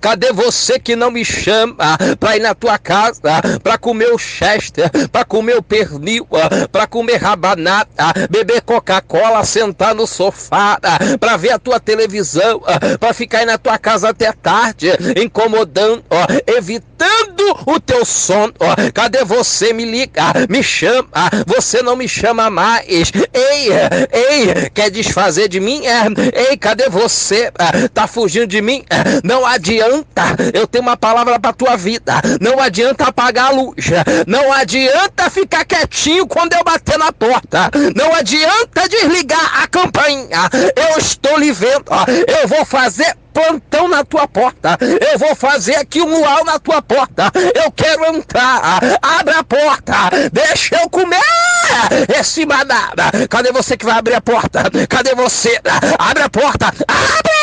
Cadê você que não me chama pra ir na tua casa, pra comer o chester, pra comer o pernil, pra comer rabanada, beber Coca-Cola, sentar no sofá, pra ver a tua televisão, pra ficar aí na tua casa até tarde, incomodando, evitando o teu sono. Cadê você? Me liga, me chama, você não me chama mais. Ei, ei, quer desfazer de mim? Ei, cadê você? Tá fugindo de mim? Não adianta, eu tenho uma palavra pra tua vida. Não adianta apagar a luz. Não adianta ficar quietinho quando eu bater na porta. Não adianta desligar a campainha. Eu estou lhe vendo. Eu vou fazer plantão na tua porta. Eu vou fazer aqui um luau na tua porta. Eu quero entrar. Abre a porta. Deixa eu comer esse manada. Cadê você que vai abrir a porta? Cadê você? Abre a porta. Abre!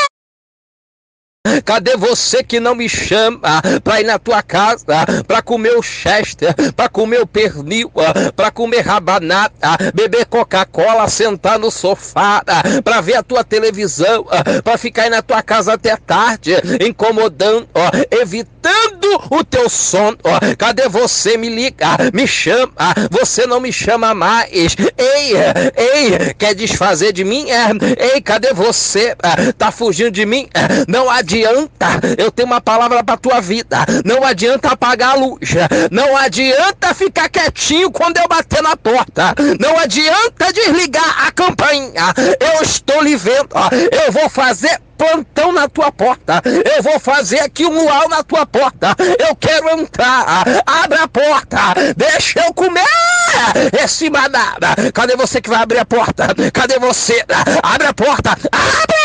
Cadê você que não me chama pra ir na tua casa, pra comer o chester, pra comer o pernil, pra comer rabanada, beber Coca-Cola, sentar no sofá, pra ver a tua televisão, pra ficar aí na tua casa até tarde, incomodando, evitando o teu sono. Cadê você? Me liga, me chama, você não me chama mais. Ei, ei, quer desfazer de mim? Ei, cadê você? Tá fugindo de mim? Não adianta adianta, eu tenho uma palavra para tua vida. Não adianta apagar a luz. Não adianta ficar quietinho quando eu bater na porta. Não adianta desligar a campainha. Eu estou lhe vendo. Eu vou fazer plantão na tua porta. Eu vou fazer aqui um luau na tua porta. Eu quero entrar. Abre a porta. Deixa eu comer esse manada. Cadê você que vai abrir a porta? Cadê você? Abre a porta. Abre!